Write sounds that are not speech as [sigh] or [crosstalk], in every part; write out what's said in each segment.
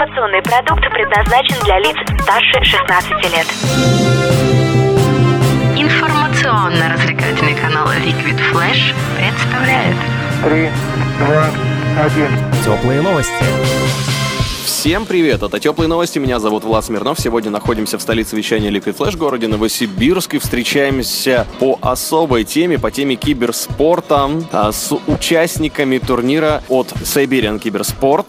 Информационный продукт предназначен для лиц старше 16 лет. Информационно-развлекательный канал Liquid Flash представляет Три, два, один. Теплые новости. Всем привет, это Теплые новости, меня зовут Влад Смирнов. Сегодня находимся в столице вещания Liquid Flash, городе Новосибирск, и встречаемся по особой теме, по теме киберспорта а, с участниками турнира от Siberian Киберспорт.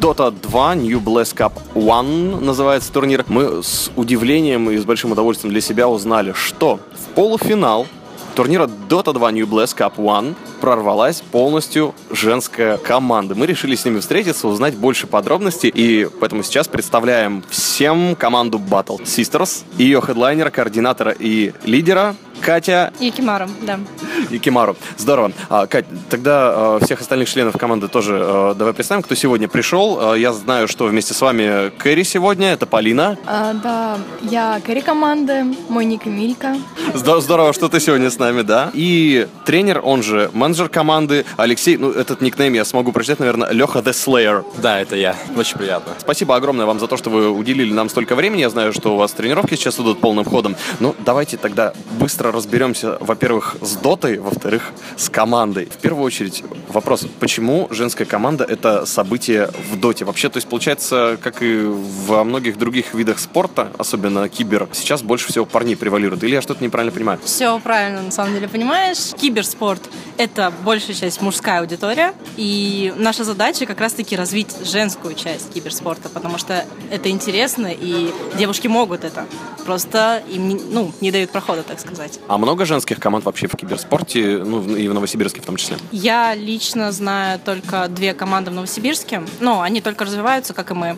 Dota 2 New Blast Cup One называется турнир. Мы с удивлением и с большим удовольствием для себя узнали, что в полуфинал турнира Dota 2 New Blast Cup One прорвалась полностью женская команда. Мы решили с ними встретиться, узнать больше подробностей, и поэтому сейчас представляем всем команду Battle Sisters, ее хедлайнера, координатора и лидера Катя Якимару, да. [laughs] Якимару. Здорово. А, Кать, тогда а, всех остальных членов команды тоже а, давай представим, кто сегодня пришел. А, я знаю, что вместе с вами Кэрри сегодня, это Полина. А, да, я Кэрри команды, мой ник Эмилька. Здорово, что ты сегодня с нами, да? И тренер, он же менеджер команды, Алексей, ну, этот никнейм я смогу прочитать, наверное, Леха The Slayer. Да, это я. Очень приятно. Спасибо огромное вам за то, что вы уделили нам столько времени. Я знаю, что у вас тренировки сейчас идут полным ходом. Ну, давайте тогда быстро разберемся, во-первых, с дотой, во-вторых, с командой. В первую очередь, вопрос, почему женская команда — это событие в доте? Вообще, то есть, получается, как и во многих других видах спорта, особенно кибер, сейчас больше всего парней превалируют. Или я что-то неправильно понимаю? Все правильно, на самом деле, понимаешь. Киберспорт — это большая часть мужская аудитория, и наша задача как раз-таки развить женскую часть киберспорта, потому что это интересно, и девушки могут это. Просто им не- ну, не дают прохода, так сказать. А много женских команд вообще в киберспорте, ну, и в Новосибирске в том числе? Я лично знаю только две команды в Новосибирске, но они только развиваются, как и мы.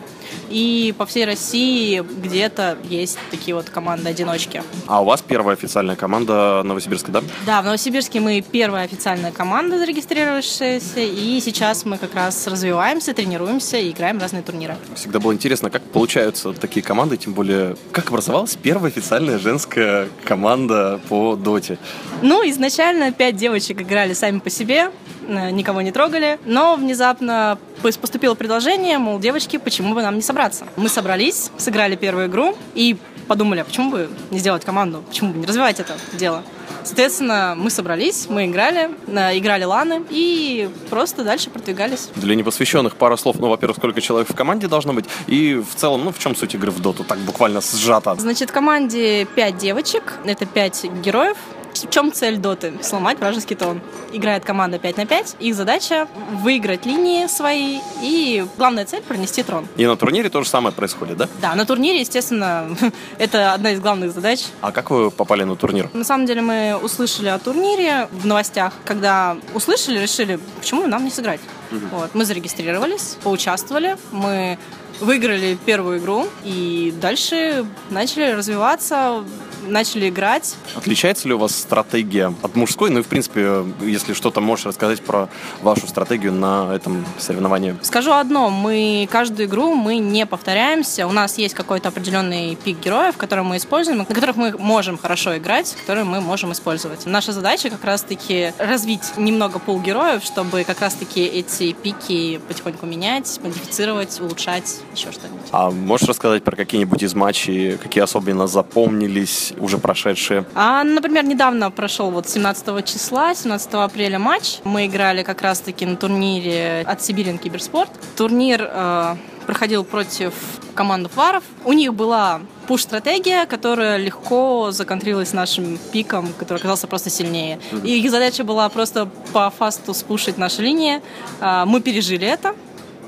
И по всей России где-то есть такие вот команды-одиночки. А у вас первая официальная команда Новосибирска, да? Да, в Новосибирске мы первая официальная команда, зарегистрировавшаяся, и сейчас мы как раз развиваемся, тренируемся и играем в разные турниры. Всегда было интересно, как получаются такие команды, тем более, как образовалась первая официальная женская команда по доте. Ну, изначально пять девочек играли сами по себе, э, никого не трогали, но внезапно пос- поступило предложение, мол, девочки, почему бы нам не собраться? Мы собрались, сыграли первую игру и подумали, а почему бы не сделать команду, почему бы не развивать это дело? Соответственно, мы собрались, мы играли, э, играли ланы и просто дальше продвигались. Для непосвященных пару слов, ну, во-первых, сколько человек в команде должно быть, и в целом, ну, в чем суть игры в доту, так буквально сжато. Значит, в команде 5 девочек, это 5 героев. В чем цель доты? Сломать вражеский трон. Играет команда 5 на 5. Их задача выиграть линии свои и главная цель пронести трон. И на турнире то же самое происходит, да? Да, на турнире, естественно, [laughs] это одна из главных задач. А как вы попали на турнир? На самом деле мы услышали о турнире в новостях. Когда услышали, решили, почему нам не сыграть. Вот. Мы зарегистрировались, поучаствовали, мы выиграли первую игру и дальше начали развиваться, начали играть. Отличается ли у вас стратегия от мужской? Ну и, в принципе, если что-то можешь рассказать про вашу стратегию на этом соревновании. Скажу одно, мы каждую игру мы не повторяемся. У нас есть какой-то определенный пик героев, который мы используем, на которых мы можем хорошо играть, которые мы можем использовать. Наша задача как раз-таки развить немного пул героев, чтобы как раз-таки эти пики потихоньку менять, модифицировать, улучшать, еще что-нибудь. А можешь рассказать про какие-нибудь из матчей, какие особенно запомнились, уже прошедшие? А, например, недавно прошел вот 17 числа, 17 апреля матч. Мы играли как раз-таки на турнире от Сибирин Киберспорт. Турнир э, проходил против команды Фаров. У них была пуш-стратегия, которая легко законтрилась нашим пиком, который оказался просто сильнее. И их задача была просто по фасту спушить наши линии. А, Мы пережили это.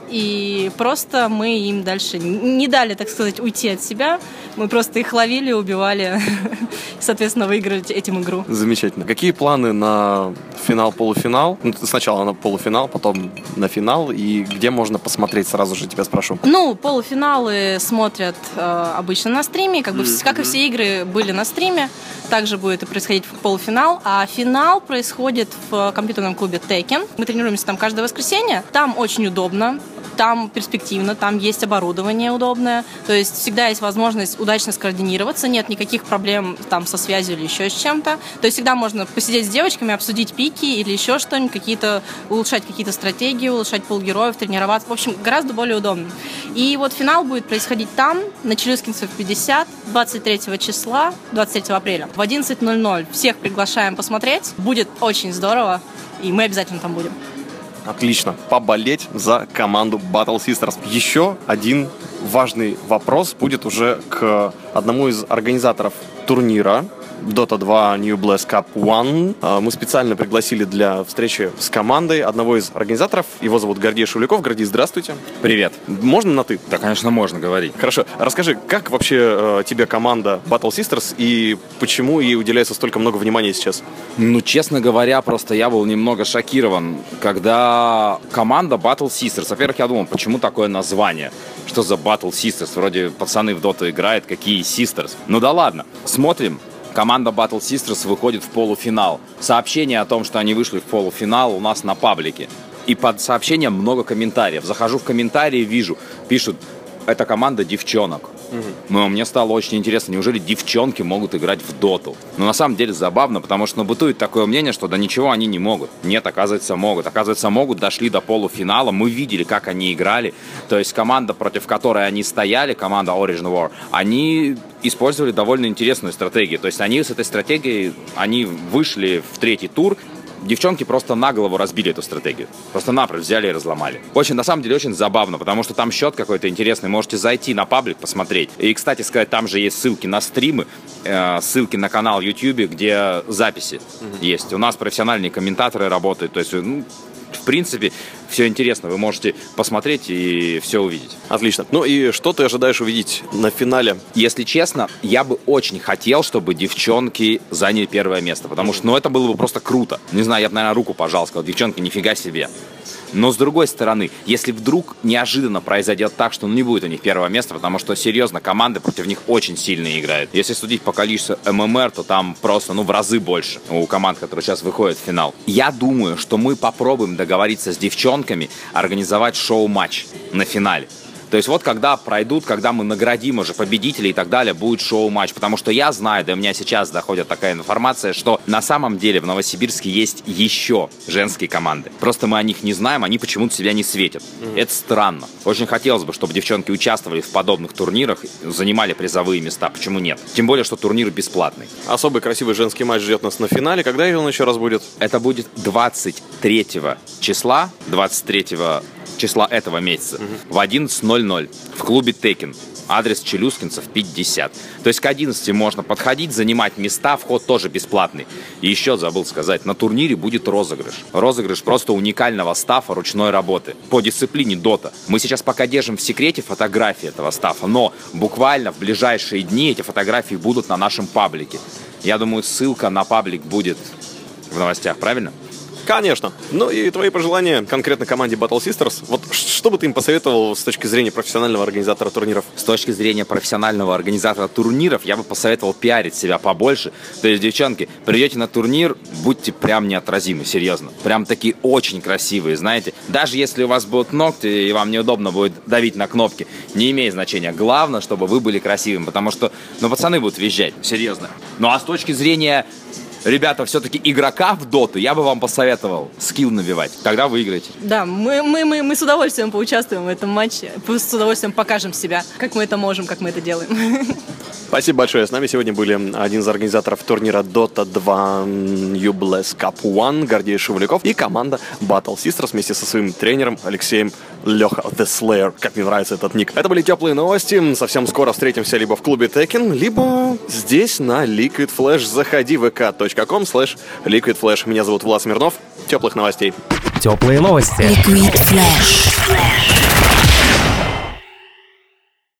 И просто мы им дальше не дали, так сказать, уйти от себя. Мы просто их ловили, убивали. [laughs] Соответственно, выиграли этим игру. Замечательно. Какие планы на финал, полуфинал? Ну, сначала на полуфинал, потом на финал. И где можно посмотреть, сразу же тебя спрошу. Ну, полуфиналы смотрят э, обычно на стриме, как бы вс- как и все игры были на стриме, также будет и происходить полуфинал, а финал происходит в компьютерном клубе Tekken. Мы тренируемся там каждое воскресенье, там очень удобно, Там перспективно, там есть оборудование удобное, то есть всегда есть возможность удачно скоординироваться, нет никаких проблем там со связью или еще с чем-то. То есть всегда можно посидеть с девочками, обсудить пики или еще что-нибудь, какие-то, улучшать какие-то стратегии, улучшать пол героев, тренироваться. В общем, гораздо более удобно. И вот финал будет происходить там, на Челюскинцев 50, 23 числа, 23 апреля, в 11.00. Всех приглашаем посмотреть. Будет очень здорово, и мы обязательно там будем. Отлично. Поболеть за команду Battle Sisters. Еще один важный вопрос будет уже к одному из организаторов турнира. Dota 2 New Blast Cup One. А, Мы специально пригласили для встречи с командой одного из организаторов. Его зовут Гордей Шуликов. Гордей, здравствуйте. Привет. Можно на ты? Да, конечно, можно говорить. Хорошо. Расскажи, как вообще э, тебе команда Battle Sisters и почему ей уделяется столько много внимания сейчас? Ну, честно говоря, просто я был немного шокирован, когда команда Battle Sisters. Во-первых, я думал, почему такое название? Что за Battle Sisters? Вроде пацаны в доту играют, какие Sisters? Ну да ладно. Смотрим. Команда Battle Sisters выходит в полуфинал. Сообщение о том, что они вышли в полуфинал у нас на паблике. И под сообщением много комментариев. Захожу в комментарии, вижу, пишут, это команда девчонок. Но мне стало очень интересно, неужели девчонки могут играть в доту? Но на самом деле забавно, потому что ну, бытует такое мнение, что да ничего они не могут. Нет, оказывается, могут. Оказывается, могут, дошли до полуфинала, мы видели, как они играли. То есть команда, против которой они стояли, команда Origin War, они использовали довольно интересную стратегию. То есть они с этой стратегией, они вышли в третий тур, Девчонки просто на голову разбили эту стратегию. Просто напрочь взяли и разломали. Очень, на самом деле, очень забавно, потому что там счет какой-то интересный. Можете зайти на паблик, посмотреть. И, кстати сказать, там же есть ссылки на стримы, э, ссылки на канал YouTube, где записи есть. У нас профессиональные комментаторы работают. То есть, ну, принципе, все интересно. Вы можете посмотреть и все увидеть. Отлично. Ну и что ты ожидаешь увидеть на финале? Если честно, я бы очень хотел, чтобы девчонки заняли первое место, потому что, ну, это было бы просто круто. Не знаю, я бы, наверное, руку пожал, сказал, девчонки, нифига себе. Но с другой стороны, если вдруг неожиданно произойдет так, что ну, не будет у них первого места, потому что, серьезно, команды против них очень сильно играют. Если судить по количеству ММР, то там просто, ну, в разы больше у команд, которые сейчас выходят в финал. Я думаю, что мы попробуем договориться с девчонками, организовать шоу-матч на финале. То есть вот когда пройдут, когда мы наградим уже победителей и так далее, будет шоу-матч. Потому что я знаю, до меня сейчас доходит такая информация, что на самом деле в Новосибирске есть еще женские команды. Просто мы о них не знаем, они почему-то себя не светят. Это странно. Очень хотелось бы, чтобы девчонки участвовали в подобных турнирах, занимали призовые места. Почему нет? Тем более, что турнир бесплатный. Особый красивый женский матч ждет нас на финале. Когда он еще раз будет? Это будет 23 числа, 23 числа этого месяца в 11.00 в клубе Текен. Адрес Челюскинцев 50. То есть к 11 можно подходить, занимать места, вход тоже бесплатный. И еще забыл сказать, на турнире будет розыгрыш. Розыгрыш просто уникального стафа ручной работы по дисциплине дота. Мы сейчас пока держим в секрете фотографии этого стафа, но буквально в ближайшие дни эти фотографии будут на нашем паблике. Я думаю, ссылка на паблик будет в новостях, правильно? Конечно. Ну и твои пожелания конкретно команде Battle Sisters. Вот что бы ты им посоветовал с точки зрения профессионального организатора турниров? С точки зрения профессионального организатора турниров, я бы посоветовал пиарить себя побольше. То есть, девчонки, придете на турнир, будьте прям неотразимы, серьезно. Прям такие очень красивые, знаете. Даже если у вас будут ногти и вам неудобно будет давить на кнопки, не имеет значения. Главное, чтобы вы были красивыми, потому что, ну, пацаны будут визжать, серьезно. Ну, а с точки зрения ребята, все-таки игрока в доту, я бы вам посоветовал скилл набивать. Тогда выиграете. Да, мы, мы, мы, мы с удовольствием поучаствуем в этом матче, с удовольствием покажем себя, как мы это можем, как мы это делаем. [laughs] Спасибо большое. С нами сегодня были один из организаторов турнира Dota 2 Ubless Cup One Гордей Шевляков и команда Battle Sisters вместе со своим тренером Алексеем Леха The Slayer. Как мне нравится этот ник. Это были теплые новости. Совсем скоро встретимся либо в клубе Tekken, либо здесь на Liquid Flash. Заходи в vk.com slash Liquid Flash. Меня зовут Влад Смирнов. Теплых новостей. Теплые новости. Liquid Flash.